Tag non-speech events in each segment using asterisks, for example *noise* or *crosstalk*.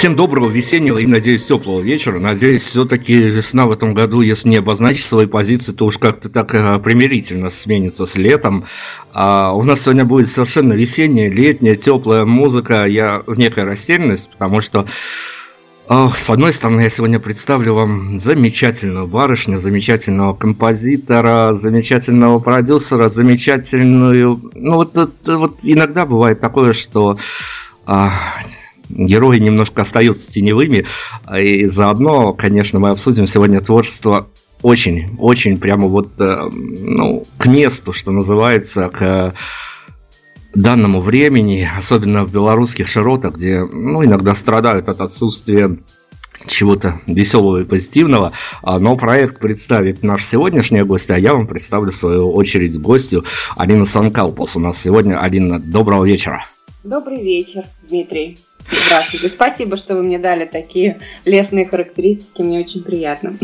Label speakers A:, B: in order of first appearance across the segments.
A: Всем доброго весеннего и, надеюсь, теплого вечера. Надеюсь, все-таки весна в этом году, если не обозначить свои позиции, то уж как-то так э, примирительно сменится с летом. А у нас сегодня будет совершенно весенняя, летняя, теплая музыка. Я в некой растерянности, потому что С одной стороны, я сегодня представлю вам замечательную барышню, замечательного композитора, замечательного продюсера, замечательную... Ну, вот, вот, вот иногда бывает такое, что а, герои немножко остаются теневыми, и заодно, конечно, мы обсудим сегодня творчество очень, очень прямо вот, э, ну, к месту, что называется, к данному времени, особенно в белорусских широтах, где ну, иногда страдают от отсутствия чего-то веселого и позитивного. А, но проект представит наш сегодняшний гость, а я вам представлю в свою очередь гостю Алина Санкалпус. У нас сегодня Алина. Доброго вечера.
B: Добрый вечер, Дмитрий. Здравствуйте. Спасибо, что вы мне дали такие лестные характеристики. Мне очень приятно.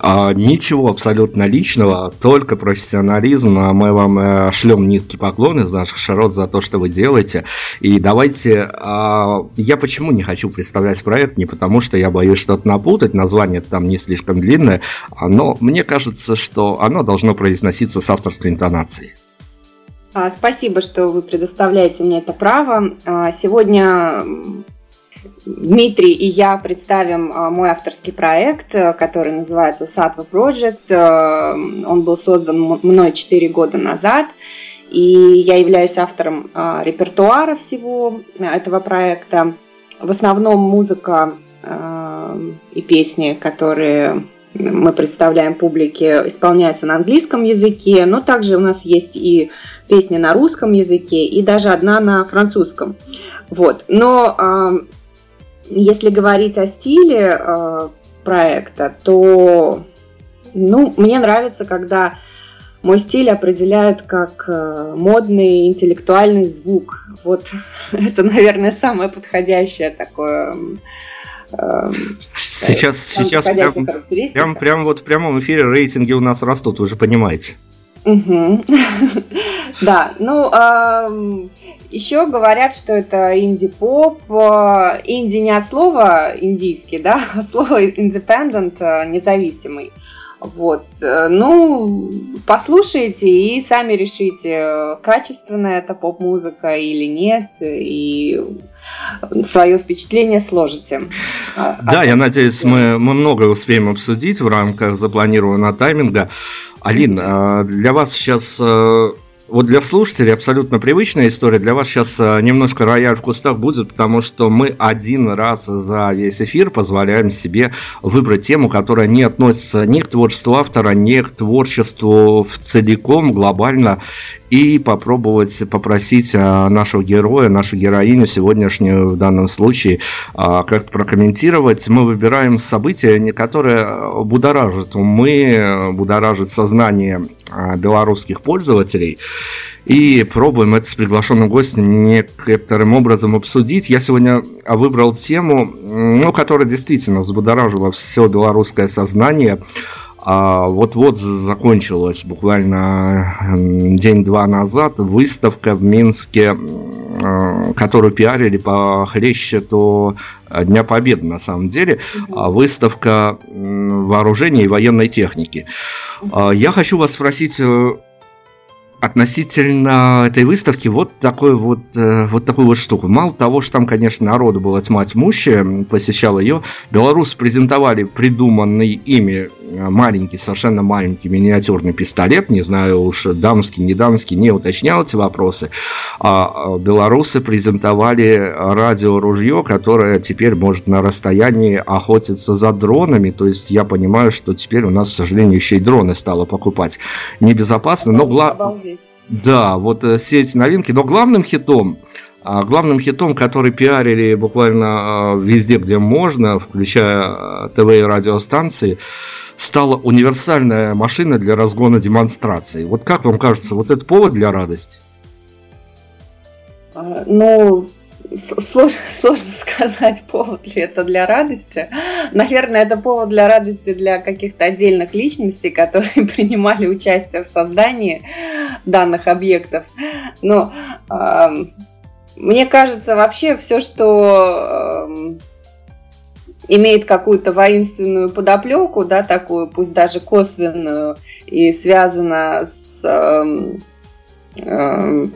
A: А, ничего абсолютно личного, только профессионализм. А мы вам э, шлем низкий поклон из наших широт за то, что вы делаете. И давайте... А, я почему не хочу представлять проект? Не потому, что я боюсь что-то напутать. Название там не слишком длинное. Но мне кажется, что оно должно произноситься с авторской интонацией.
B: А, спасибо, что вы предоставляете мне это право. А, сегодня Дмитрий и я представим а, мой авторский проект, который называется Satva Project. Он был создан мной 4 года назад, и я являюсь автором репертуара всего этого проекта. В основном музыка и песни, которые мы представляем публике, исполняются на английском языке, но также у нас есть и песни на русском языке и даже одна на французском. Вот. Но э, если говорить о стиле э, проекта, то ну, мне нравится, когда мой стиль определяют как э, модный интеллектуальный звук. Вот *laughs* это, наверное, самое подходящее такое
A: Сейчас, сейчас прям, прям, прям вот в прямом эфире рейтинги у нас растут, вы же понимаете. *laughs*
B: Да, ну еще говорят, что это инди-поп. Инди не от слова индийский, да, *laughs* от слова independent, э, независимый. Вот. Э, ну, послушайте и сами решите, качественная это поп-музыка или нет, и свое впечатление сложите.
A: А, да, а я надеюсь, мы, мы многое успеем обсудить в рамках запланированного тайминга. Алин, а, для вас сейчас вот для слушателей абсолютно привычная история. Для вас сейчас э, немножко рояль в кустах будет, потому что мы один раз за весь эфир позволяем себе выбрать тему, которая не относится ни к творчеству автора, ни к творчеству в целиком, глобально, и попробовать попросить э, нашего героя, нашу героиню сегодняшнюю в данном случае э, как прокомментировать. Мы выбираем события, которые будоражат умы, будоражат сознание белорусских пользователей и пробуем это с приглашенным гостем некоторым образом обсудить. Я сегодня выбрал тему, ну, которая действительно взбудоражила все белорусское сознание. А вот-вот закончилась буквально день-два назад выставка в Минске, которую пиарили по хлещету Дня Победы на самом деле, угу. выставка вооружения и военной техники. А, я хочу вас спросить, э, относительно этой выставки вот такой вот, э, вот такую вот штуку. Мало того, что там, конечно, народу было тьма тьмущая, посещал ее, белорусы презентовали придуманный ими э, маленький, совершенно маленький миниатюрный пистолет, не знаю уж дамский, не дамский, не уточнял эти вопросы, а, а белорусы презентовали радиоружье, которое теперь может на расстоянии охотиться за дронами, то есть я понимаю, что теперь у нас, к сожалению, еще и дроны стало покупать. Небезопасно, но главное да, вот э, все эти новинки. Но главным хитом, а, главным хитом, который пиарили буквально а, везде, где можно, включая а, ТВ и радиостанции, стала универсальная машина для разгона демонстраций. Вот как вам кажется, вот это повод для радости?
B: Ну, сложно, *laughs* сложно сказать, повод ли это для радости. Наверное, это повод для радости для каких-то отдельных личностей, которые *laughs* принимали участие в создании данных объектов. Но э, мне кажется, вообще все, что э, имеет какую-то воинственную подоплеку, да, такую, пусть даже косвенную, и связана с э,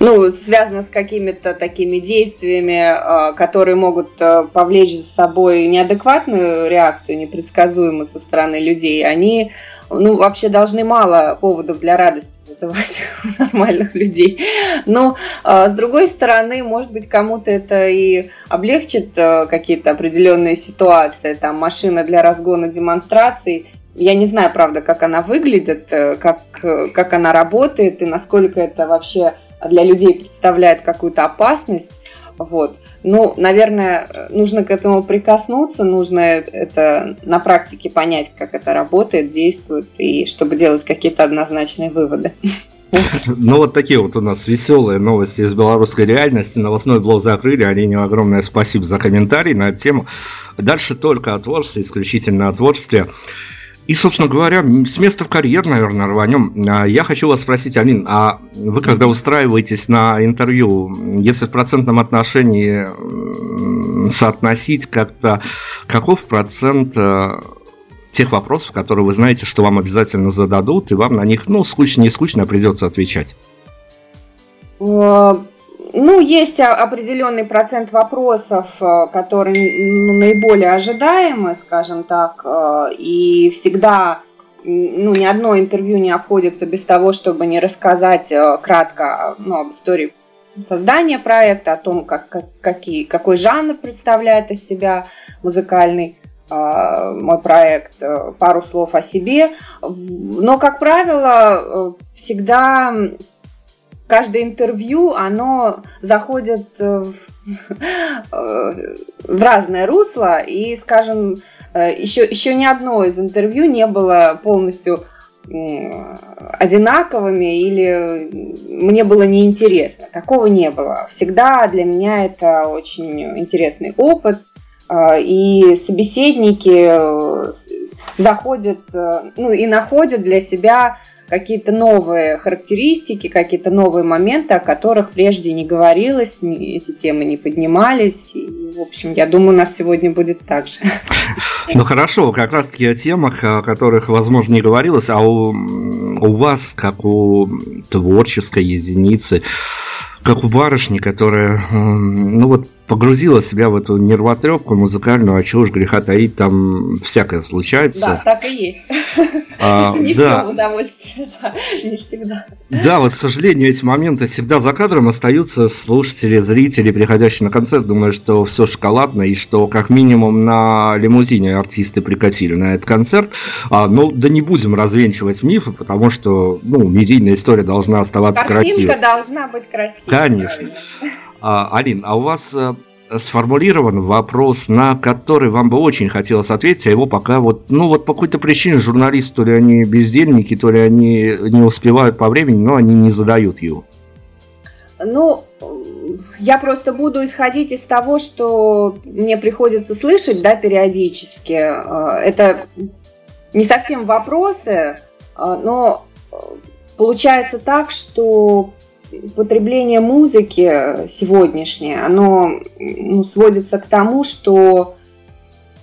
B: ну, связано с какими-то такими действиями, которые могут повлечь за собой неадекватную реакцию, непредсказуемую со стороны людей, они ну, вообще должны мало поводов для радости вызывать *laughs* у нормальных людей. Но, а, с другой стороны, может быть, кому-то это и облегчит какие-то определенные ситуации, там, машина для разгона демонстраций. Я не знаю, правда, как она выглядит, э, как, как она работает и насколько это вообще для людей представляет какую-то опасность. Вот. Ну, наверное, нужно к этому прикоснуться, нужно это на практике понять, как это работает, действует, и чтобы делать какие-то однозначные выводы.
A: Ну вот такие вот у нас веселые новости из белорусской реальности. Новостной блог закрыли. Алене огромное спасибо за комментарий на эту тему. Дальше только о творчестве, исключительно о творчестве. И, собственно говоря, с места в карьер, наверное, рванем. А, я хочу вас спросить, Алин, а вы когда устраиваетесь на интервью, если в процентном отношении соотносить как-то, каков процент э, тех вопросов, которые вы знаете, что вам обязательно зададут, и вам на них, ну, скучно, не скучно, придется отвечать?
B: Ну, есть определенный процент вопросов, э, которые ну, наиболее ожидаемы, скажем так, э, и всегда ну, ни одно интервью не обходится без того, чтобы не рассказать э, кратко ну, об истории создания проекта, о том, как, как, какие, какой жанр представляет из себя музыкальный мой проект, пару слов о себе. Но, как правило, всегда каждое интервью, оно заходит э, в *laughs* разное русло, и, скажем, еще, э, еще ни одно из интервью не было полностью одинаковыми или мне было неинтересно. Такого не было. Всегда для меня это очень интересный опыт, э, и собеседники заходят, ну и находят для себя какие-то новые характеристики, какие-то новые моменты, о которых прежде не говорилось, эти темы не поднимались. И, в общем, я думаю, у нас сегодня будет так же.
A: Ну хорошо, как раз таки о темах, о которых, возможно, не говорилось, а у, у вас, как у творческой единицы, как у барышни, которая, ну вот, погрузила себя в эту нервотрепку музыкальную, а чего уж греха таить, там всякое случается.
B: Да, так и есть. А, *laughs* не да. все удовольствие, да, *laughs* не всегда.
A: Да, вот, к сожалению, эти моменты всегда за кадром остаются слушатели, зрители, приходящие на концерт, думают, что все шоколадно, и что как минимум на лимузине артисты прикатили на этот концерт. А, ну, да не будем развенчивать мифы, потому что, ну, медийная история должна оставаться
B: Картинка
A: красивой.
B: должна быть красивой.
A: Конечно. А, Алин, а у вас э, сформулирован вопрос, на который вам бы очень хотелось ответить, а его пока вот, ну вот по какой-то причине журналисты, то ли они бездельники, то ли они не успевают по времени, но они не задают его.
B: Ну, я просто буду исходить из того, что мне приходится слышать, да, периодически. Э, это не совсем вопросы, э, но получается так, что потребление музыки сегодняшнее, оно ну, сводится к тому, что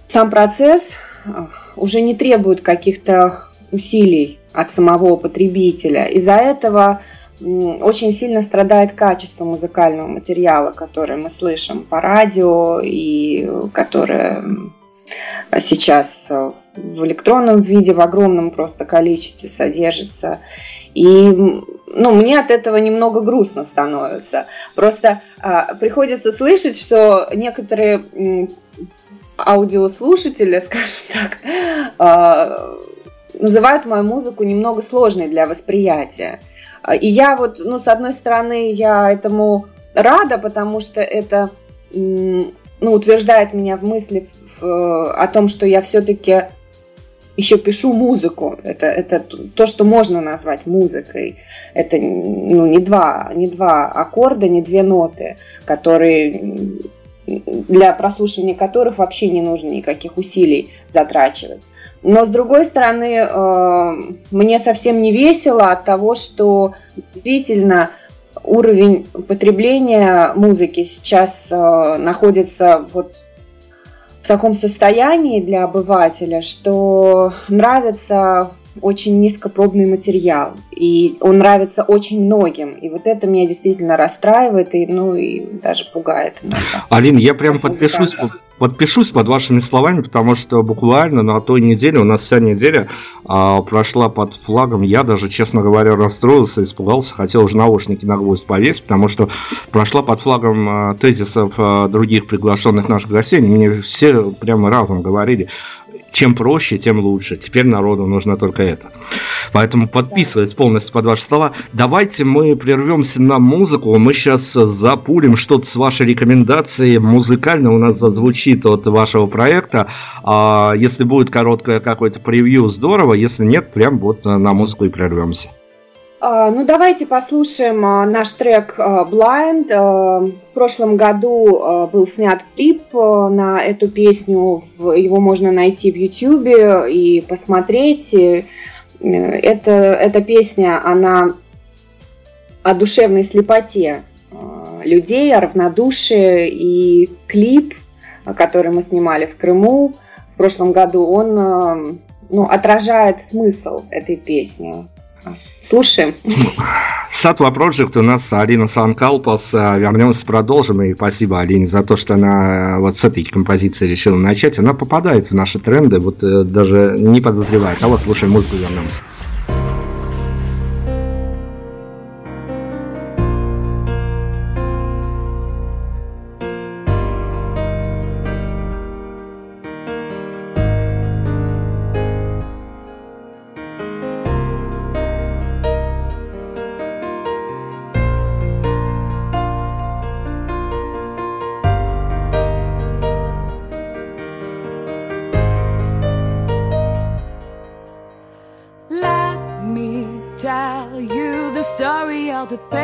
B: сам процесс э, уже не требует каких-то усилий от самого потребителя. Из-за этого очень сильно страдает качество музыкального материала, который мы слышим по радио и которое сейчас в электронном виде в огромном просто количестве содержится. И ну, мне от этого немного грустно становится. Просто а, приходится слышать, что некоторые м, аудиослушатели, *laughs* скажем так, а, называют мою музыку немного сложной для восприятия. И я вот, ну, с одной стороны, я этому рада, потому что это, ну, утверждает меня в мысли в, о том, что я все-таки еще пишу музыку. Это, это то, что можно назвать музыкой. Это ну, не, два, не два аккорда, не две ноты, которые для прослушивания которых вообще не нужно никаких усилий затрачивать. Но с другой стороны, э, мне совсем не весело от того, что действительно уровень потребления музыки сейчас э, находится вот таком состоянии для обывателя, что нравится очень низкопробный материал, и он нравится очень многим, и вот это меня действительно расстраивает, и, ну, и даже пугает.
C: Иногда. Алина, я прям подпишусь, подпишусь под вашими словами, потому что буквально на той неделе, у нас вся неделя а, прошла под флагом, я даже, честно говоря, расстроился, испугался, хотел уже наушники на гвоздь повесить, потому что прошла под флагом а, тезисов а, других приглашенных наших гостей, мне все прямо разом говорили, чем проще, тем лучше. Теперь народу нужно только это. Поэтому подписываясь полностью под ваши слова, давайте мы прервемся на музыку. Мы сейчас запулим что-то с вашей рекомендацией. Музыкально у нас зазвучит от вашего проекта. А если будет короткое какое-то превью, здорово. Если нет, прям вот на музыку и прервемся.
B: А, ну, давайте послушаем а, наш трек а, Blind. В прошлом году был снят клип на эту песню. Его можно найти в YouTube и посмотреть. Это, эта песня, она о душевной слепоте людей, о равнодушии. И клип, который мы снимали в Крыму в прошлом году, он ну, отражает смысл этой песни. Слушаем.
C: Сатва Project у нас Алина Санкалпас. Вернемся, продолжим. И спасибо Алине за то, что она вот с этой композиции решила начать. Она попадает в наши тренды, вот э, даже не подозревает. А вот слушаем музыку, вернемся.
A: the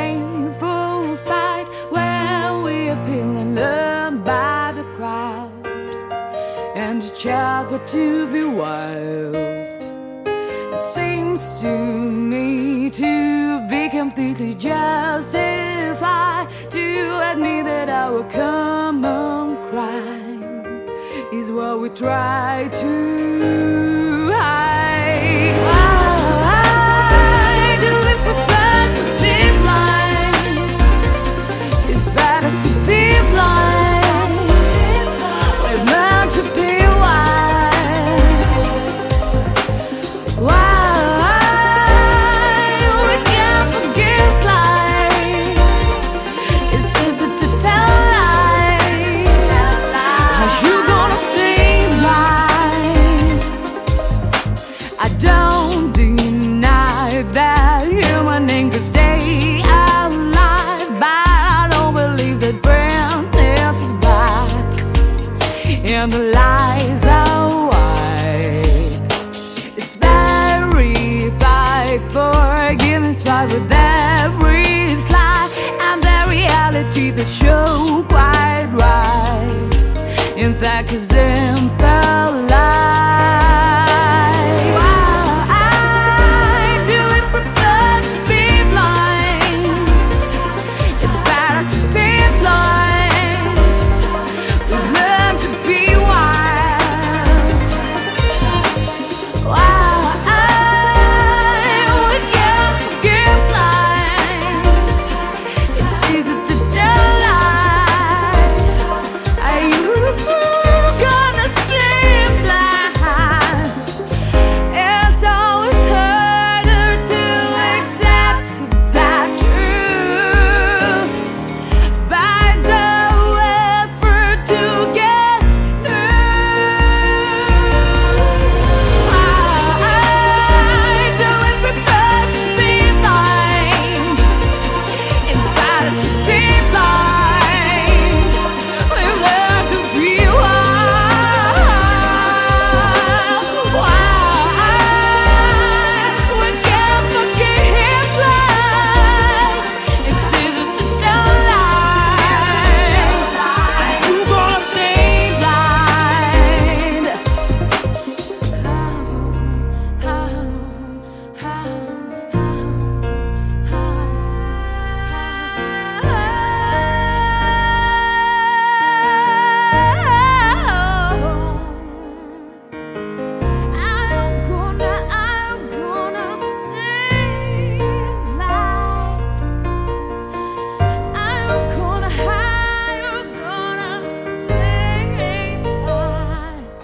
A: future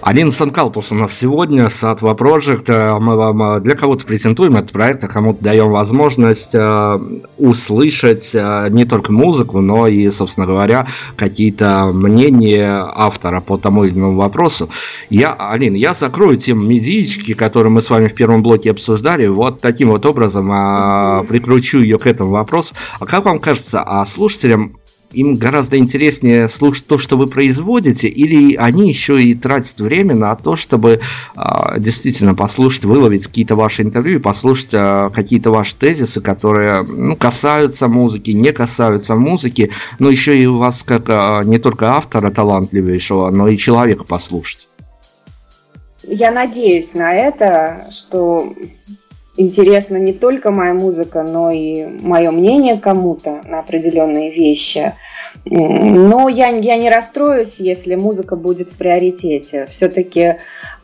A: Алина Санкалпус у нас сегодня, Сатва Project. Э, мы вам для кого-то презентуем этот проект, а кому-то даем возможность услышать не только музыку, но и, собственно говоря, какие-то мнения автора по тому или иному вопросу. Я, Алина, я закрою тему медички, которую мы с вами в первом блоке обсуждали, вот таким вот образом прикручу ее к этому вопросу. А как вам кажется, а слушателям им гораздо интереснее слушать то, что вы производите, или они еще и тратят время на то, чтобы э, действительно послушать, выловить какие-то ваши интервью и послушать э, какие-то ваши тезисы, которые ну, касаются музыки, не касаются музыки, но еще и у вас как э, не только автора талантливейшего, но и человека послушать.
B: Я надеюсь на это, что интересна не только моя музыка, но и мое мнение кому-то на определенные вещи. Но я, я не расстроюсь, если музыка будет в приоритете. Все-таки, э,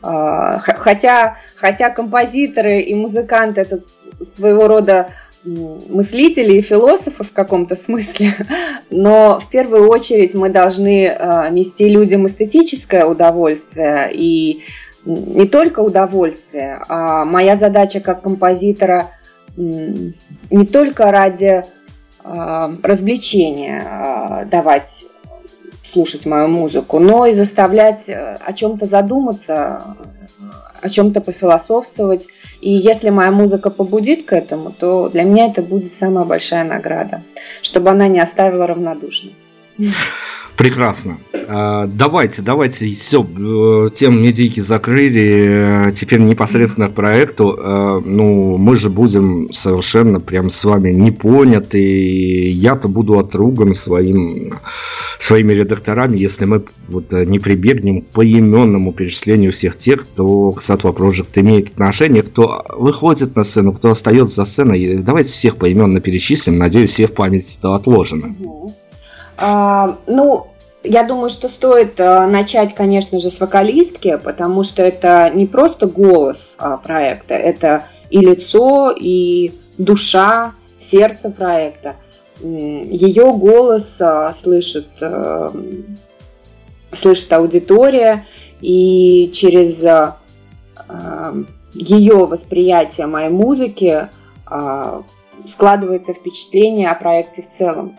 B: хотя, хотя композиторы и музыканты это своего рода мыслители и философы в каком-то смысле, *laughs* но в первую очередь мы должны э, нести людям эстетическое удовольствие и не только удовольствие, а моя задача как композитора не только ради а, развлечения а, давать слушать мою музыку, но и заставлять э, о чем-то задуматься, о чем-то пофилософствовать. И если моя музыка побудит к этому, то для меня это будет самая большая награда, чтобы она не оставила равнодушным. *laughs*
A: Прекрасно. А, давайте, давайте, все, э, тему медийки закрыли. Теперь непосредственно к проекту. А, ну, мы же будем совершенно прям с вами не поняты. Я-то буду отруган своим, своими редакторами, если мы вот не прибегнем к поименному перечислению всех тех, кто к Сатва Project имеет отношение, кто выходит на сцену, кто остается за сценой. Давайте всех поименно перечислим. Надеюсь, все в памяти отложено.
B: А, ну, я думаю, что стоит э, начать, конечно же, с вокалистки, потому что это не просто голос а, проекта, это и лицо, и душа, сердце проекта. Ее голос а, слышит, э, слышит аудитория, и через а, ее восприятие моей музыки складывается впечатление о проекте в целом.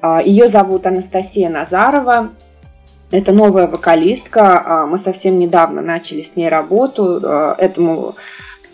B: А, Ее зовут Анастасия Назарова. Это новая вокалистка. А, мы совсем недавно начали с ней работу. А, этому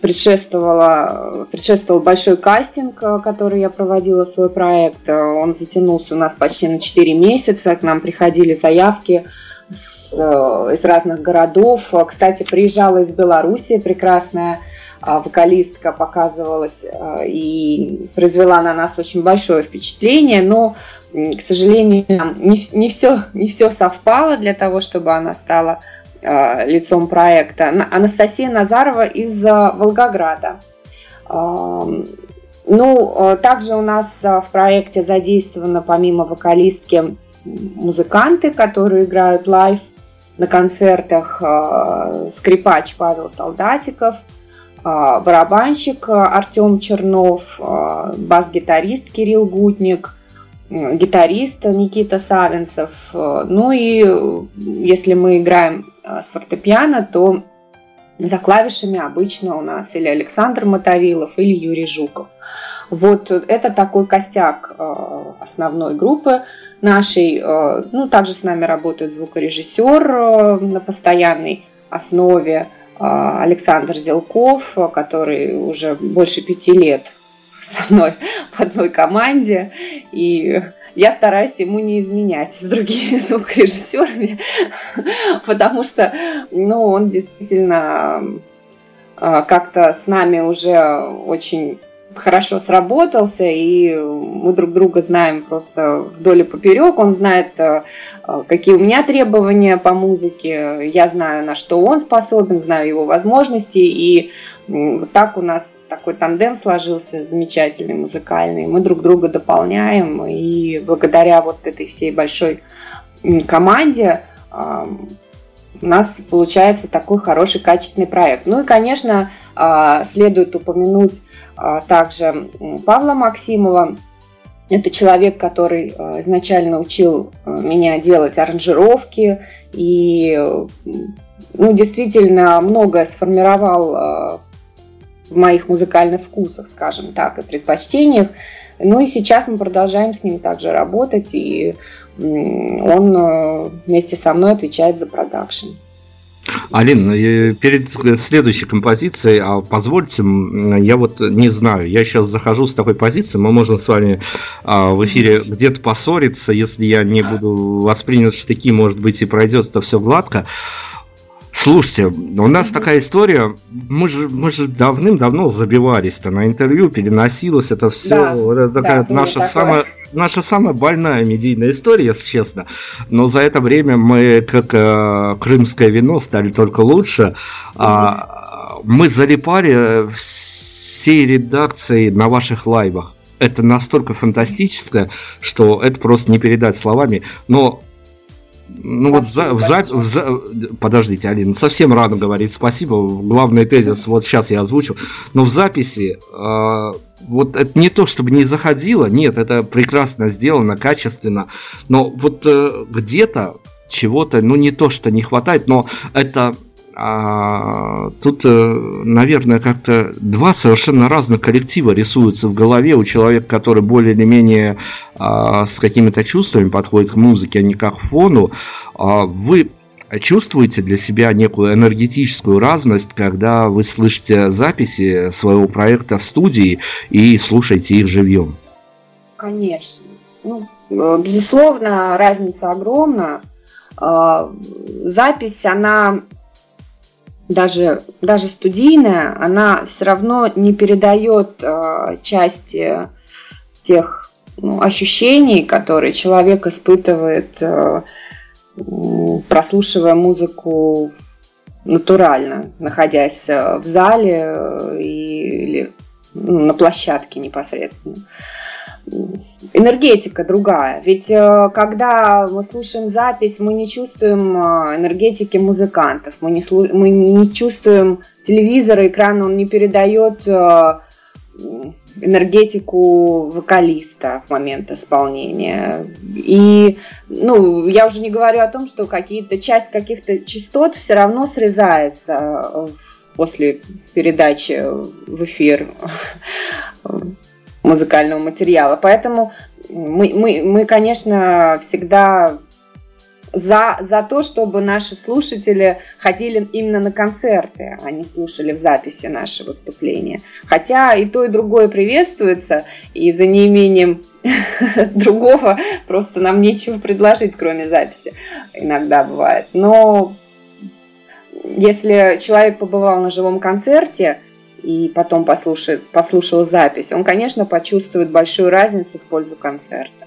B: предшествовало, предшествовал большой кастинг, который я проводила в свой проект. Он затянулся у нас почти на 4 месяца. К нам приходили заявки с, из разных городов. Кстати, приезжала из Беларуси прекрасная вокалистка показывалась и произвела на нас очень большое впечатление, но к сожалению, не, не, все, не все совпало для того, чтобы она стала э, лицом проекта. Анастасия Назарова из э, Волгограда. Э, ну, э, также у нас в проекте задействованы помимо вокалистки музыканты, которые играют live на концертах, э, скрипач Павел Солдатиков, барабанщик Артем Чернов, бас-гитарист Кирилл Гутник – гитарист Никита Савинцев. Ну и если мы играем э, с фортепиано, то за клавишами обычно у нас или Александр Мотовилов, или Юрий Жуков. Вот это такой костяк э, основной группы нашей. Э, ну, также с нами работает звукорежиссер на постоянной основе Александр Зелков, который уже больше пяти лет со мной *laughs* в одной команде, и я стараюсь ему не изменять с другими *laughs* звукорежиссерами, *laughs* потому что, ну, он действительно а, как-то с нами уже очень хорошо сработался, и мы друг друга знаем просто вдоль и поперек. Он знает, а, какие у меня требования по музыке, я знаю, на что он способен, знаю его возможности, и вот так у нас такой тандем сложился замечательный, музыкальный. Мы друг друга дополняем, и благодаря вот этой всей большой команде у нас получается такой хороший, качественный проект. Ну и, конечно, а, следует упомянуть а, также Павла Максимова. Это человек, который а, изначально учил меня делать аранжировки и ну, действительно многое сформировал в моих музыкальных вкусах, скажем так, и предпочтениях. Ну и сейчас мы продолжаем с ним также работать, и он вместе со мной отвечает за продакшн.
A: Алин, э, перед следующей композицией, а позвольте, я вот не знаю, я сейчас захожу с такой позиции, мы можем с вами а, в эфире где-то поссориться, если я не буду воспринят штыки, может быть, и пройдет это все гладко. Слушайте, у нас такая история, мы же, мы же давным-давно забивались-то на интервью, переносилось это все, да, это такая да, наша самая, наша самая больная медийная история, если честно. Но за это время мы, как э, крымское вино, стали только лучше. А, мы залипали всей редакцией на ваших лайвах. Это настолько фантастическое, что это просто не передать словами. Но ну вот за, в, за, в, за, подождите, Алина, совсем рано говорить спасибо. Главный тезис вот сейчас я озвучу. Но в записи э, вот это не то, чтобы не заходило, нет, это прекрасно сделано, качественно. Но вот э, где-то чего-то, ну не то, что не хватает, но это а, тут, э, наверное, как-то два совершенно разных коллектива рисуются в голове у человека, который более или менее а, с какими-то чувствами подходит к музыке, а не как фону. А, вы чувствуете для себя некую энергетическую разность, когда вы слышите записи своего проекта в студии и слушаете их живьем?
B: Конечно. Ну, безусловно, разница огромна. Запись, она даже, даже студийная, она все равно не передает э, части тех ну, ощущений, которые человек испытывает, э, прослушивая музыку натурально, находясь э, в зале э, или ну, на площадке непосредственно энергетика другая. Ведь э, когда мы слушаем запись, мы не чувствуем э, энергетики музыкантов, мы не, слу... мы не чувствуем телевизора, экран, он не передает э, энергетику вокалиста в момент исполнения. И, ну, я уже не говорю о том, что какие-то часть каких-то частот все равно срезается после передачи в эфир музыкального материала. Поэтому мы, мы, мы конечно, всегда за, за то, чтобы наши слушатели ходили именно на концерты, а не слушали в записи наши выступления. Хотя и то, и другое приветствуется, и за неимением *laughs* другого просто нам нечего предложить, кроме записи. Иногда бывает. Но если человек побывал на живом концерте, и потом послушает, послушал запись, он, конечно, почувствует большую разницу в пользу концерта.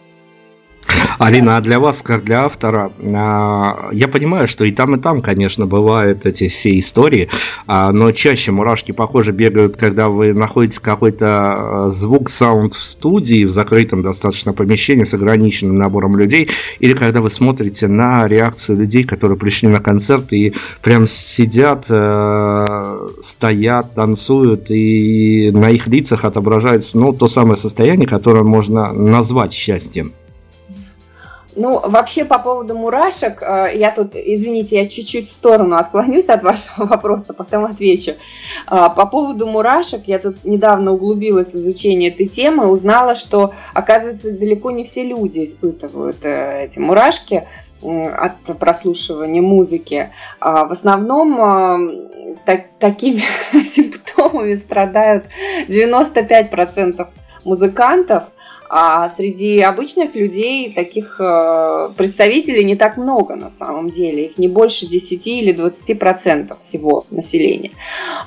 A: Алина, а для вас, как для автора, а, я понимаю, что и там, и там, конечно, бывают эти все истории, а, но чаще мурашки, похоже, бегают, когда вы находите какой-то звук, саунд в студии, в закрытом достаточно помещении с ограниченным набором людей, или когда вы смотрите на реакцию людей, которые пришли на концерт и прям сидят, стоят, танцуют, и на их лицах отображается ну, то самое состояние, которое можно назвать счастьем.
B: Ну, вообще по поводу мурашек, э, я тут, извините, я чуть-чуть в сторону отклонюсь от вашего *laughs* вопроса, потом отвечу. Э, по поводу мурашек, я тут недавно углубилась в изучение этой темы, узнала, что, оказывается, далеко не все люди испытывают э, эти мурашки от прослушивания музыки. А в основном так, такими *laughs* симптомами страдают 95% музыкантов, а среди обычных людей таких э, представителей не так много на самом деле. Их не больше 10 или 20 процентов всего населения.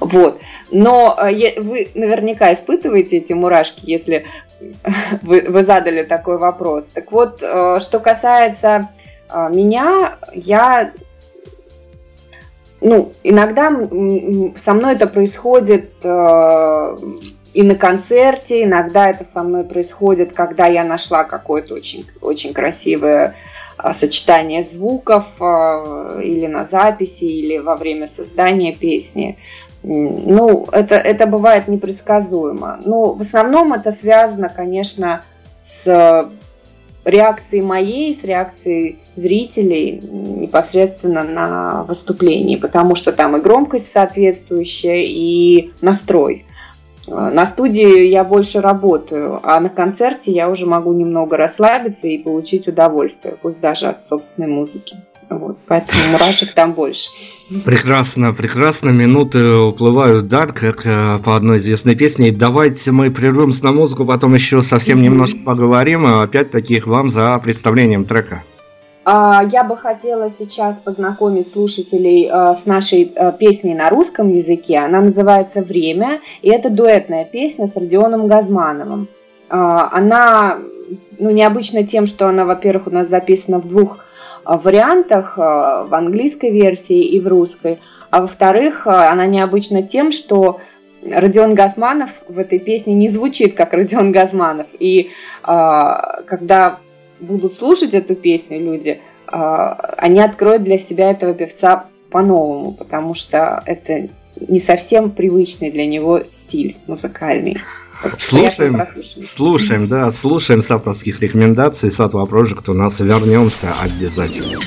B: Вот. Но э, вы наверняка испытываете эти мурашки, если вы, вы задали такой вопрос. Так вот, э, что касается меня, я ну, иногда со мной это происходит и на концерте, иногда это со мной происходит, когда я нашла какое-то очень, очень красивое а, сочетание звуков а, или на записи, или во время создания песни. Ну, это, это бывает непредсказуемо. Но в основном это связано, конечно, с реакции моей, с реакцией зрителей непосредственно на выступлении, потому что там и громкость соответствующая, и настрой. Э, на студии я больше работаю, а на концерте я уже могу немного расслабиться и получить удовольствие, пусть даже от собственной музыки. Вот, поэтому мурашек там больше.
A: Прекрасно, прекрасно. Минуты уплывают, да, как э, по одной известной песне. Давайте мы прервемся на музыку, потом еще совсем немножко поговорим. Опять-таки вам за представлением трека.
B: А, я бы хотела сейчас познакомить слушателей э, с нашей э, песней на русском языке. Она называется «Время», и это дуэтная песня с Родионом Газмановым. А, она ну, необычна тем, что она, во-первых, у нас записана в двух вариантах, э, в английской версии и в русской. А во-вторых, она необычна тем, что Родион Газманов в этой песне не звучит как Родион Газманов. И когда будут слушать эту песню люди, они откроют для себя этого певца по-новому, потому что это не совсем привычный для него стиль музыкальный.
A: Слушаем, слушаем, да, слушаем с авторских рекомендаций Сатва Project. У нас вернемся обязательно.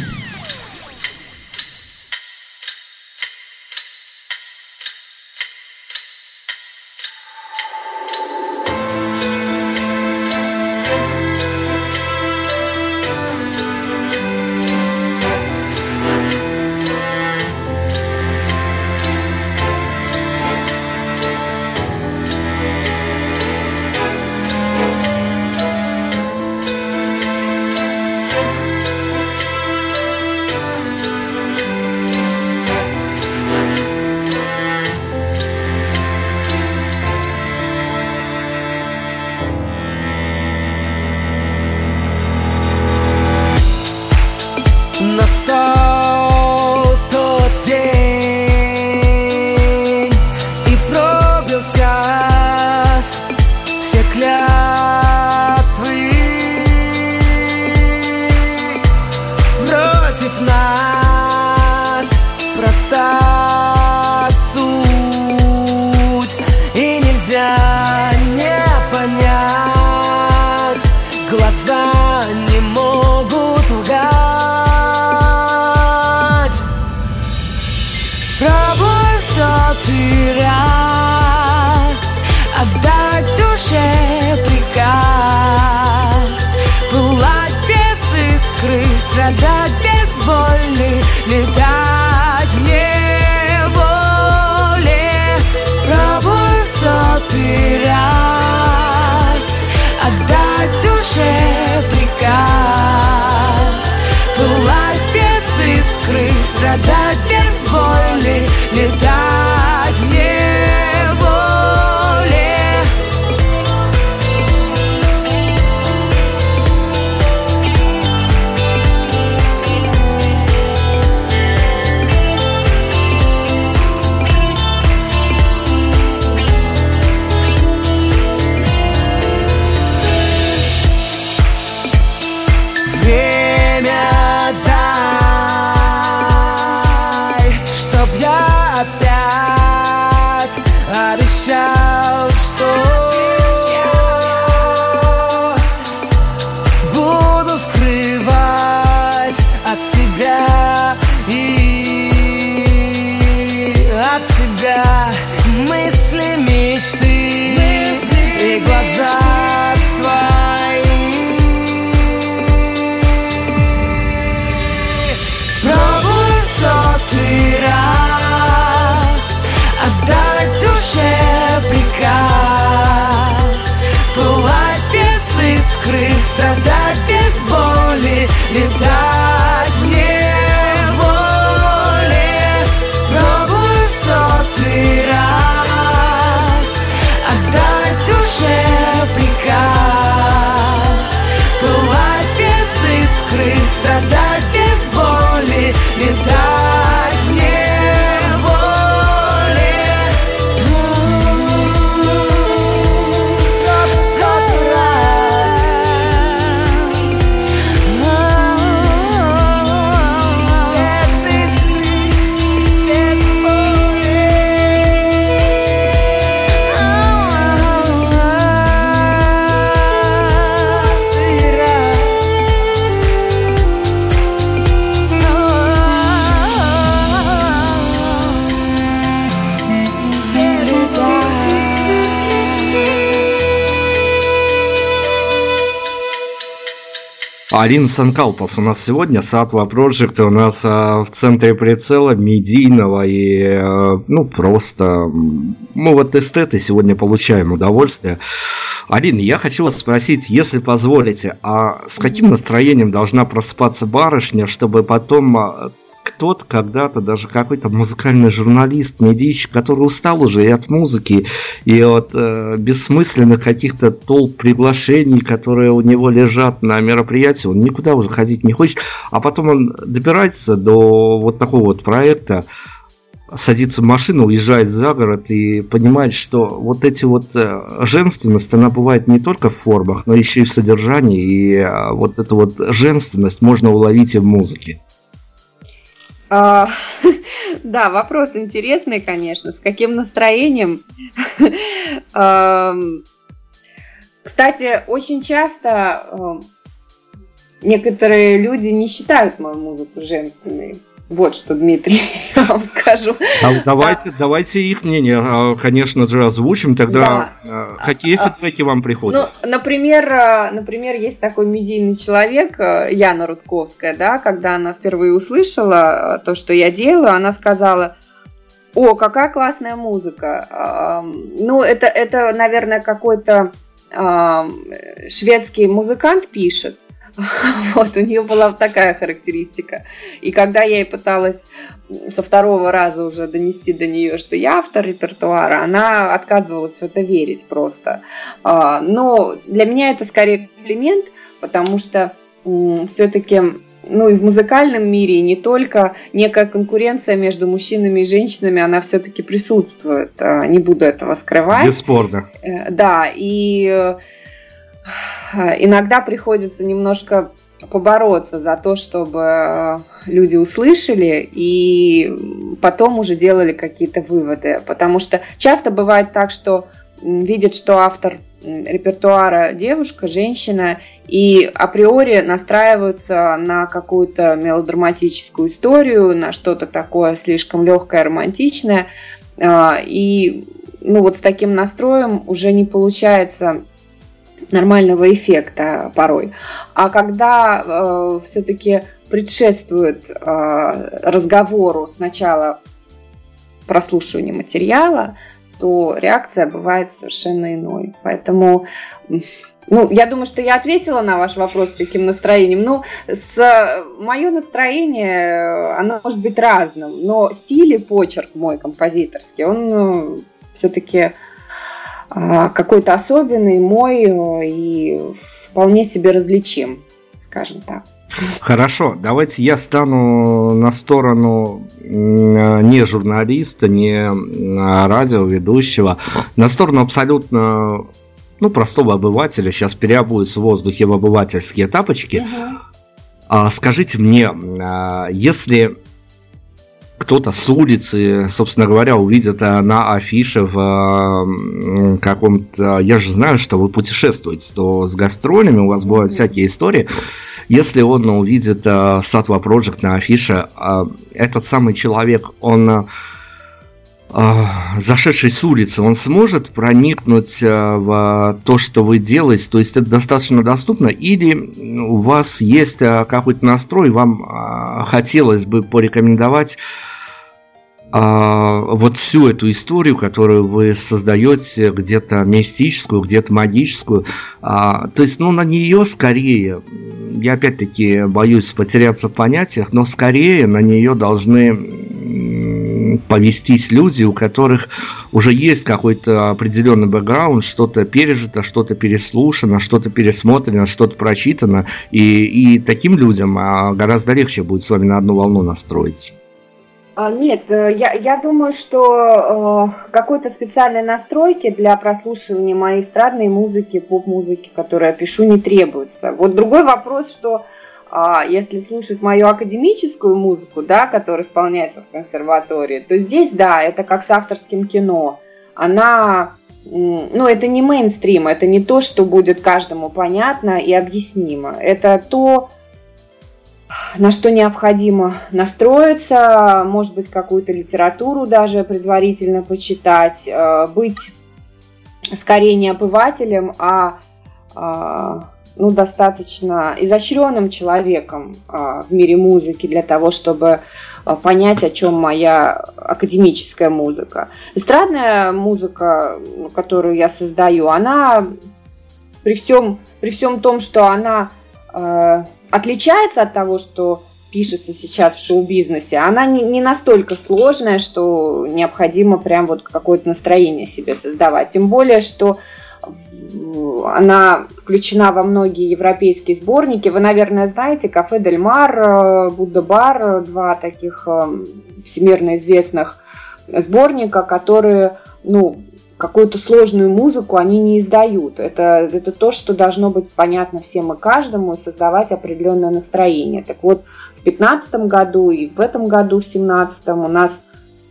A: крыш Страдать без боли, летать не воле. Про высоты рядом Алина Санкалпас у нас сегодня, Сатва Project у нас а, в центре прицела медийного и, а, ну, просто, мы вот эстеты сегодня получаем удовольствие. Алина, я хочу вас спросить, если позволите, а с каким настроением должна просыпаться барышня, чтобы потом а, кто-то когда-то, даже какой-то музыкальный журналист, медийщик, который устал уже и от музыки, и от э, бессмысленных каких-то толп приглашений, которые у него лежат на мероприятии, он никуда уже ходить не хочет, а потом он добирается до вот такого вот проекта, садится в машину, уезжает за город и понимает, что вот эти вот э, женственность, она бывает не только в формах, но еще и в содержании, и э, вот эту вот женственность можно уловить и в музыке.
B: А, *laughs* да, вопрос интересный, конечно. С каким настроением? *laughs* Кстати, очень часто некоторые люди не считают мою музыку женственной. Вот что, Дмитрий, *laughs* я вам скажу.
A: А давайте, да. давайте их мнение, а, конечно же, озвучим. Тогда да. А, какие а, фидбэки вам приходят?
B: Ну, например, например, есть такой медийный человек, Яна Рудковская, да, когда она впервые услышала то, что я делаю, она сказала, о, какая классная музыка. Ну, это, это наверное, какой-то шведский музыкант пишет. *laughs* Вот, у нее была такая характеристика. И когда я ей пыталась со второго раза уже донести до нее, что я автор репертуара, она отказывалась в это верить просто. А, но для меня это скорее комплимент, потому что все-таки ну и в музыкальном мире, и не только, некая конкуренция между мужчинами и женщинами, она все-таки присутствует. А, не буду этого скрывать.
A: Бесспорно.
B: Э, да, и э, иногда приходится немножко побороться за то, чтобы э, люди услышали и потом уже делали какие-то выводы. Потому что часто бывает так, что видят, что автор репертуара девушка, женщина, и априори настраиваются на какую-то мелодраматическую историю, на что-то такое слишком легкое, романтичное. А, и ну вот с таким настроем уже не получается нормального эффекта порой. А когда э, все-таки предшествует э, разговору сначала прослушивание материала, то реакция бывает совершенно иной. Поэтому, ну, я думаю, что я ответила на ваш вопрос, с каким настроением. Ну, с, мое настроение, оно может быть разным, но стиль и почерк мой композиторский, он ну, все-таки какой-то особенный, мой э, и вполне себе различим, скажем так.
A: Хорошо, давайте я стану на сторону не журналиста, не радиоведущего, на сторону абсолютно ну, простого обывателя, сейчас переобуюсь в воздухе в обывательские тапочки. Угу. Скажите мне, а, если кто-то с улицы, собственно говоря, увидит э, на афише в э, каком-то... Я же знаю, что вы путешествуете, то с гастролями у вас бывают всякие истории. Если он увидит Satwa Project на афише, этот самый человек, он зашедший с улицы, он сможет проникнуть в то, что вы делаете, то есть это достаточно доступно, или у вас есть какой-то настрой, вам хотелось бы порекомендовать а, вот всю эту историю, которую вы создаете, где-то мистическую, где-то магическую, а, то есть, ну, на нее скорее, я опять-таки боюсь потеряться в понятиях, но скорее на нее должны повестись люди, у которых уже есть какой-то определенный бэкграунд, что-то пережито, что-то переслушано, что-то пересмотрено, что-то прочитано, и, и таким людям а, гораздо легче будет с вами на одну волну настроиться.
B: А, нет, э, я, я думаю, что э, какой-то специальной настройки для прослушивания моей эстрадной музыки, поп-музыки, которую я пишу, не требуется. Вот другой вопрос, что если слушать мою академическую музыку, да, которая исполняется в консерватории, то здесь, да, это как с авторским кино. Она, ну, это не мейнстрим, это не то, что будет каждому понятно и объяснимо. Это то, на что необходимо настроиться, может быть, какую-то литературу даже предварительно почитать, э, быть скорее не обывателем, а, а ну, достаточно изощренным человеком в мире музыки для того, чтобы понять, о чем моя академическая музыка. Эстрадная музыка, которую я создаю, она при всем, при всем том, что она э, отличается от того, что пишется сейчас в шоу-бизнесе, она не, не настолько сложная, что необходимо прям вот какое-то настроение себе создавать. Тем более, что она включена во многие европейские сборники. Вы, наверное, знаете, Кафе Дель Мар, э, Будда Бар, два таких э, всемирно известных сборника, которые, ну, какую-то сложную музыку они не издают. Это, это то, что должно быть понятно всем и каждому, создавать определенное настроение. Так вот, в 2015 году и в этом году, в 2017, у нас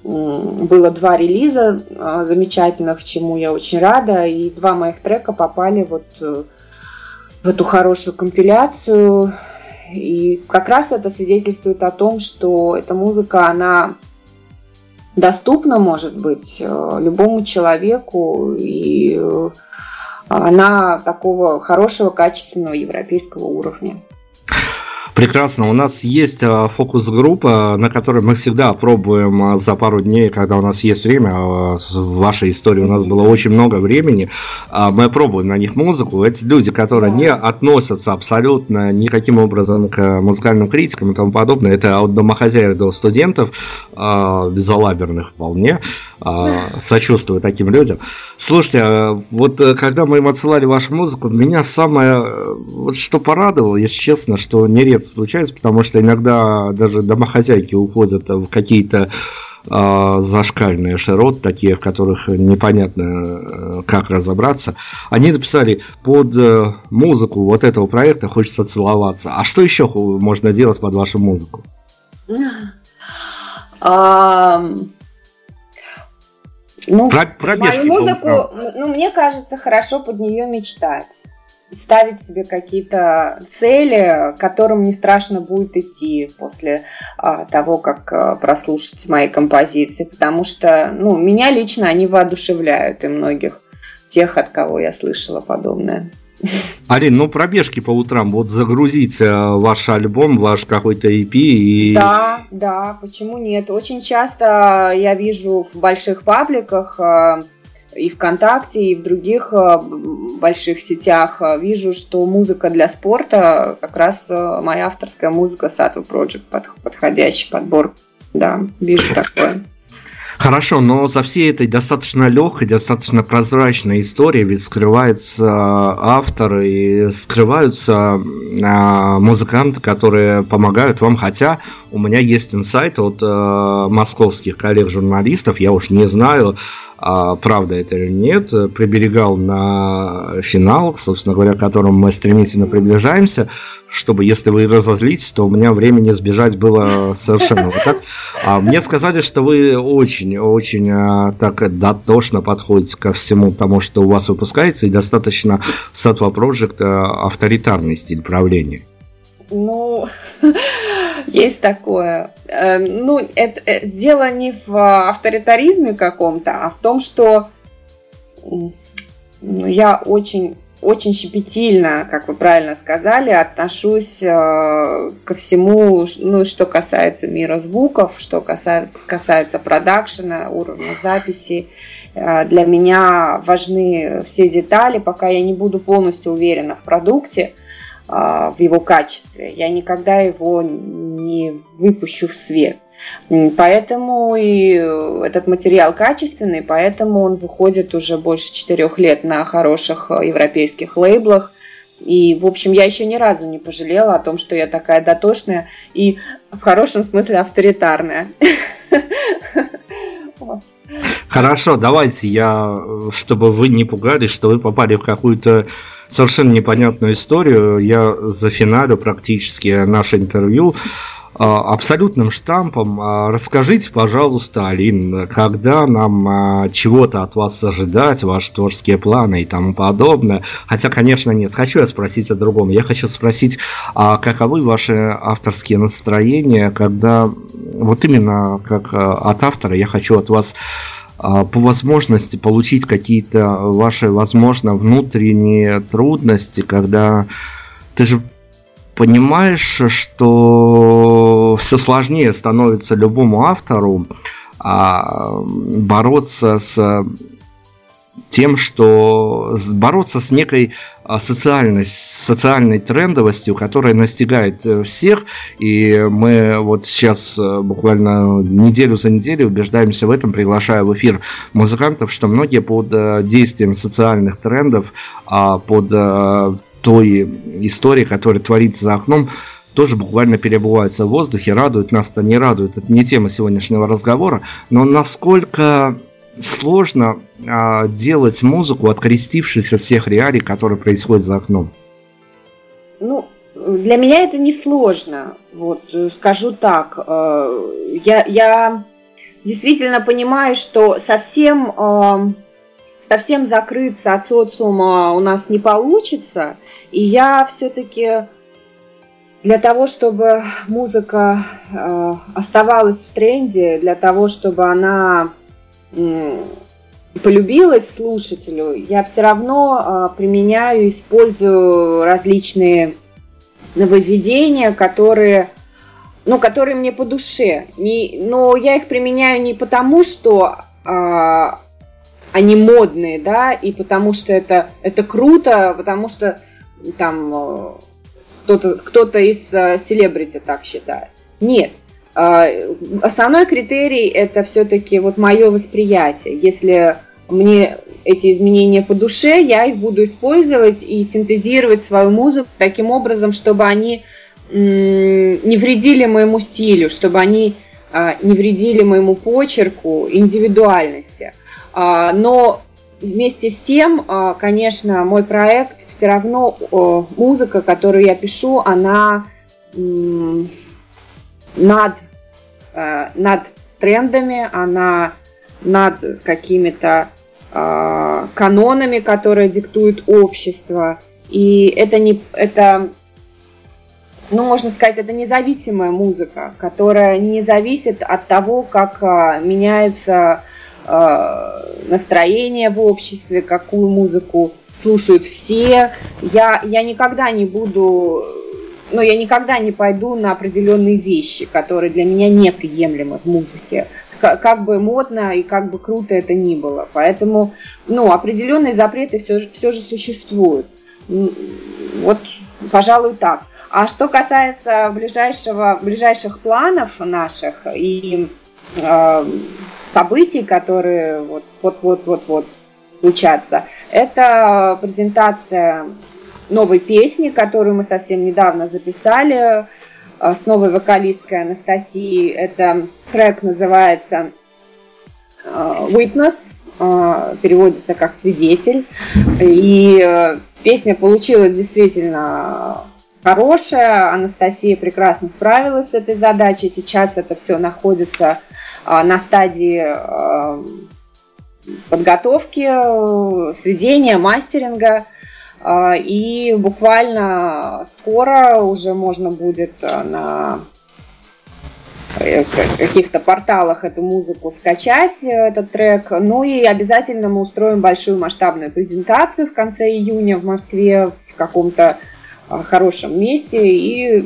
B: было два релиза а, замечательных, чему я очень рада, и два моих трека попали вот э, в эту хорошую компиляцию. И как раз это свидетельствует о том, что эта музыка, она доступна, может быть, э, любому человеку, и э, она такого хорошего, качественного европейского уровня.
A: Прекрасно. У нас есть а, фокус-группа, на которой мы всегда пробуем а, за пару дней, когда у нас есть время. А, в вашей истории у нас было очень много времени. Мы пробуем на них музыку. Эти люди, которые не относятся абсолютно никаким образом к музыкальным критикам и тому подобное, это от домохозяев до студентов, безалаберных вполне, сочувствую таким людям. Слушайте, вот э, когда мы им отсылали вашу музыку, меня самое, э, вот что порадовало, если честно, что нередко это случается, потому что иногда даже домохозяйки уходят в какие-то э, зашкальные широт, такие, в которых непонятно, э, как разобраться. Они написали под э, музыку вот этого проекта хочется целоваться. А что еще можно делать под вашу музыку?
B: Ну, про, мою музыку, ну, мне кажется, хорошо под нее мечтать ставить себе какие-то цели, к которым не страшно будет идти после а, того, как а, прослушать мои композиции, потому что, ну, меня лично они воодушевляют и многих тех, от кого я слышала подобное.
A: Арин, ну пробежки по утрам, вот загрузить э, ваш альбом, ваш какой-то EP и...
B: Да, да, почему нет? Очень часто я вижу в больших пабликах э, и ВКонтакте, и в других э, больших сетях э, вижу, что музыка для спорта, как раз э, моя авторская музыка Satu Project, подходящий подбор. Да, вижу такое.
A: Хорошо, но за всей этой достаточно легкой, достаточно прозрачной историей ведь скрывается автор и скрываются музыканты, которые помогают вам, хотя у меня есть инсайт от московских коллег-журналистов, я уж не знаю, а правда это или нет, приберегал на финал, собственно говоря, к которому мы стремительно приближаемся, чтобы, если вы разозлитесь, то у меня времени сбежать было совершенно вот так. А мне сказали, что вы очень-очень а, так дотошно подходите ко всему тому, что у вас выпускается, и достаточно Satwa Project а, авторитарный стиль правления.
B: Ну, *laughs* есть такое. Эм, ну, это, это дело не в авторитаризме каком-то, а в том, что ну, я очень очень щепетильно, как вы правильно сказали, отношусь э, ко всему, ну, что касается мира звуков, что касается, касается продакшена, уровня записи. Э, для меня важны все детали, пока я не буду полностью уверена в продукте, а, в его качестве. Я никогда его не выпущу в свет. Поэтому и этот материал качественный, поэтому он выходит уже больше четырех лет на хороших э, европейских лейблах. И, в общем, я еще ни разу не пожалела о том, что я такая дотошная и в хорошем смысле авторитарная. *laughs*
A: Хорошо, давайте я, чтобы вы не пугались, что вы попали в какую-то совершенно непонятную историю. Я за финалю практически наше интервью абсолютным штампом. А, расскажите, пожалуйста, Алин, когда нам а, чего-то от вас ожидать, ваши творческие планы и тому подобное. Хотя, конечно, нет. Хочу я спросить о другом. Я хочу спросить, а каковы ваши авторские настроения, когда вот именно как от автора я хочу от вас по возможности получить какие-то ваши, возможно, внутренние трудности, когда ты же понимаешь, что все сложнее становится любому автору а, бороться с тем, что бороться с некой а, социальной, социальной трендовостью, которая настигает э, всех, и мы вот сейчас э, буквально неделю за неделю убеждаемся в этом, приглашая в эфир музыкантов, что многие под э, действием социальных трендов, а, под той историей, которая творится за окном, тоже буквально перебываются в воздухе, радует нас, то не радует. Это не тема сегодняшнего разговора, но насколько сложно а, делать музыку, открестившись от всех реалий, которые происходят за окном?
B: Ну, для меня это не сложно. Вот, скажу так. Э, я, я действительно понимаю, что совсем, э, совсем закрыться от социума у нас не получится. И я все-таки для того, чтобы музыка э, оставалась в тренде, для того, чтобы она полюбилась слушателю, я все равно э, применяю, использую различные нововведения, которые, ну, которые мне по душе. Не, но я их применяю не потому, что э, они модные, да, и потому что это, это круто, потому что там э, кто-то кто из э, селебрити так считает. Нет. А, основной критерий это все-таки вот мое восприятие. Если мне эти изменения по душе, я их буду использовать и синтезировать свою музыку таким образом, чтобы они не вредили моему стилю, чтобы они а, не вредили моему почерку, индивидуальности. А, но вместе с тем, конечно, мой проект все равно музыка, которую я пишу, она над, э, над трендами, она над какими-то э, канонами, которые диктует общество. И это не это ну, можно сказать, это независимая музыка, которая не зависит от того, как меняется настроение в обществе, какую музыку слушают все. Я, я никогда не буду, ну, я никогда не пойду на определенные вещи, которые для меня неприемлемы в музыке. Как, как бы модно и как бы круто это ни было. Поэтому, ну, определенные запреты все, все же существуют. Вот, пожалуй, так. А что касается ближайшего, ближайших планов наших и э, событий, которые вот-вот-вот-вот случаться. Это презентация новой песни, которую мы совсем недавно записали э, с новой вокалисткой Анастасией. Это трек называется э, Witness, э, переводится как свидетель. И песня получилась действительно хорошая. Анастасия прекрасно справилась с этой задачей. Сейчас это все находится на стадии подготовки, сведения, мастеринга. А, и буквально скоро уже можно будет а, на э, каких-то порталах эту музыку скачать, э, этот трек. Ну и обязательно мы устроим большую масштабную презентацию в конце июня в Москве в каком-то а, хорошем месте. И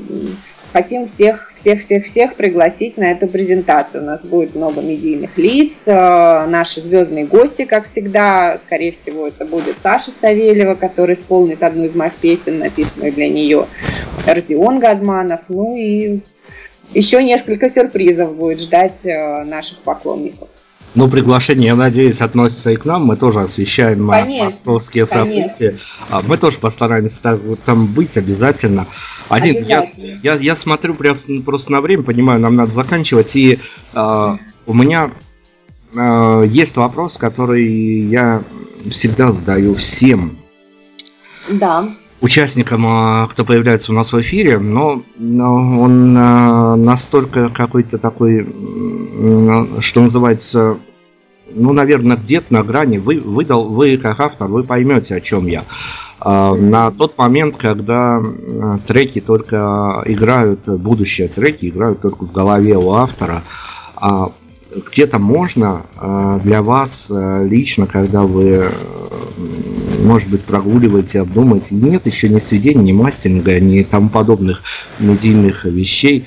B: хотим всех, всех, всех, всех пригласить на эту презентацию. У нас будет много медийных лиц, э, наши звездные гости, как всегда. Скорее всего, это будет Саша Савельева, который исполнит одну из моих песен, написанную для нее. Родион Газманов. Ну и еще несколько сюрпризов будет ждать э, наших поклонников.
A: Ну, приглашение, я надеюсь, относится и к нам. Мы тоже освещаем конечно, московские события. Конечно. Мы тоже постараемся там быть обязательно. Один, обязательно. Я, я, я смотрю просто на время, понимаю, нам надо заканчивать. И э, у меня э, есть вопрос, который я всегда задаю всем.
B: Да
A: участникам, а, кто появляется у нас в эфире, но, он а, настолько какой-то такой, что называется, ну, наверное, где-то на грани, вы, выдал, вы как автор, вы поймете, о чем я. А, на тот момент, когда треки только играют, будущие треки играют только в голове у автора, где-то можно э, для вас э, лично, когда вы, может быть, прогуливаете, обдумаете, нет еще ни сведения, ни мастеринга, ни тому подобных медийных вещей,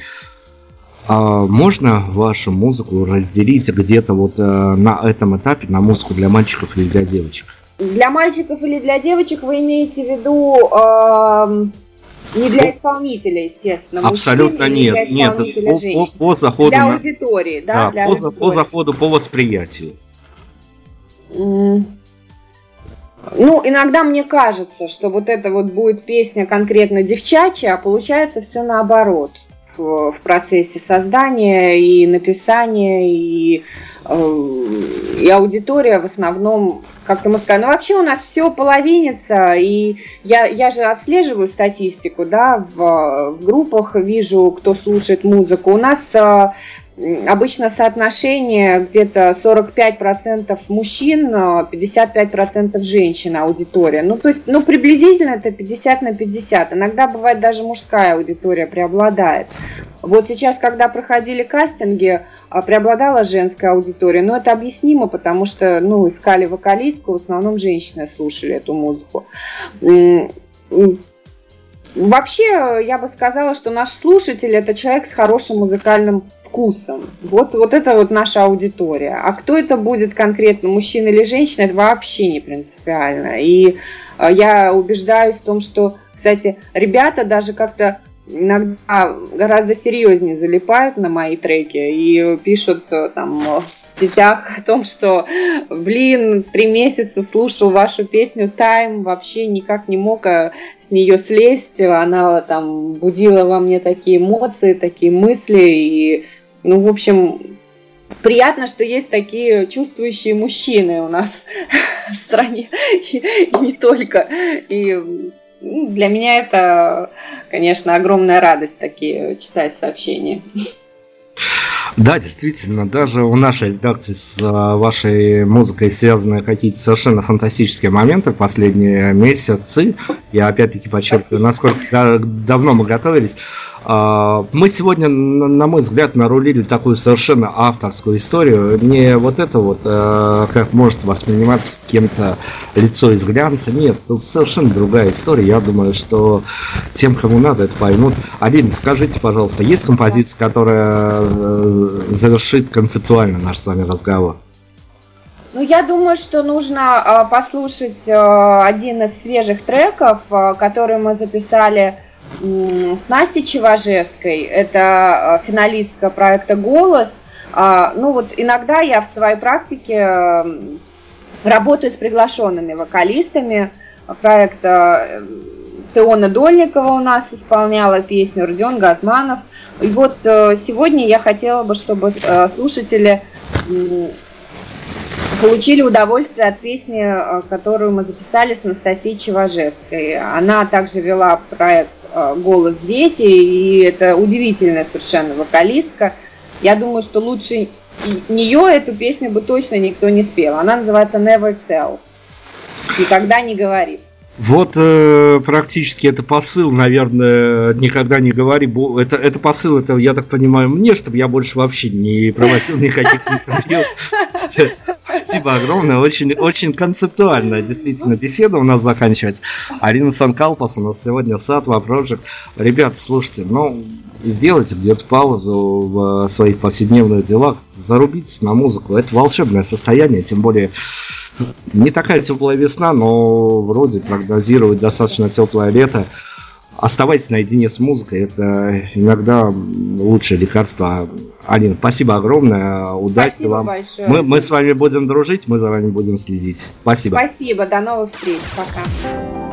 A: а можно вашу музыку разделить где-то вот на этом этапе на музыку для мальчиков или для девочек?
B: Для мальчиков или для девочек вы имеете в виду э, не для исполнителя, естественно.
A: Абсолютно нет. Для нет, по, по, по заходу
B: для на... аудитории, да?
A: да
B: для
A: по, аудитории. по заходу, по восприятию.
B: Mm. Ну, иногда мне кажется, что вот это вот будет песня конкретно девчачья, а получается все наоборот в, в процессе создания и написания, и, и аудитория в основном как-то мужская. Но вообще у нас все половинится, и я, я же отслеживаю статистику, да, в, в группах вижу, кто слушает музыку. У нас э, обычно соотношение где-то 45% мужчин, 55% женщин аудитория. Ну, то есть, ну, приблизительно это 50 на 50. Иногда бывает даже мужская аудитория преобладает. Вот сейчас, когда проходили кастинги, а, преобладала женская аудитория, но это объяснимо, потому что, ну, искали вокалистку, в основном женщины слушали эту музыку. Вообще, я бы сказала, что наш слушатель – это человек с хорошим музыкальным вкусом. Вот, вот это вот наша аудитория. А кто это будет конкретно, мужчина или женщина, это вообще не принципиально. И э, я убеждаюсь в том, что, кстати, ребята даже как-то иногда гораздо серьезнее залипают на мои треки и пишут э, там в сетях о том, что, блин, три месяца слушал вашу песню «Тайм», вообще никак не мог э, с нее слезть, она там будила во мне такие эмоции, такие мысли, и ну, в общем, приятно, что есть такие чувствующие мужчины у нас *laughs* в стране, и, и не только. И ну, для меня это, конечно, огромная радость такие читать сообщения. *laughs*
A: Да, действительно, даже у нашей редакции с а, вашей музыкой связаны какие-то совершенно фантастические моменты в последние месяцы. Я опять-таки подчеркиваю, насколько давно мы готовились. А, мы сегодня, на мой взгляд, нарулили такую совершенно авторскую историю. Не вот это вот, а, как может восприниматься кем-то лицо из глянца. Нет, тут совершенно другая история. Я думаю, что тем, кому надо, это поймут. Алина, скажите, пожалуйста, есть композиция, которая э, завершит концептуально наш с вами разговор?
B: Ну, я думаю, что нужно э, послушать э, один из свежих треков, э, который мы записали с Настей Чеважевской, это финалистка проекта «Голос». А, ну вот иногда я в своей практике работаю с приглашенными вокалистами проекта Теона Дольникова у нас исполняла песню, Родион Газманов. И вот э, сегодня я хотела бы, чтобы слушатели получили удовольствие от песни, э, которую мы записали с Анастасией Чеважевской. Она также вела проект э, «Голос дети», и это удивительная совершенно вокалистка. Я думаю, что лучше нее эту песню бы точно никто не спел. Она называется «Never Tell». «Никогда не говорит».
A: Вот э, практически это посыл, наверное, никогда не говори. Это, это посыл, это, я так понимаю, мне, чтобы я больше вообще не проводил никаких интервью. Спасибо огромное, очень, очень концептуально, действительно, беседа у нас заканчивается. Арина Санкалпас у нас сегодня Сатва Project. Ребят, слушайте, ну, сделайте где-то паузу в своих повседневных делах, зарубитесь на музыку. Это волшебное состояние, тем более не такая теплая весна, но вроде прогнозирует достаточно теплое лето. Оставайтесь наедине с музыкой, это иногда лучшее лекарство. Алина, спасибо огромное, удачи спасибо вам. Большое. Мы, мы с вами будем дружить, мы за вами будем следить. Спасибо.
B: Спасибо, до новых встреч, пока.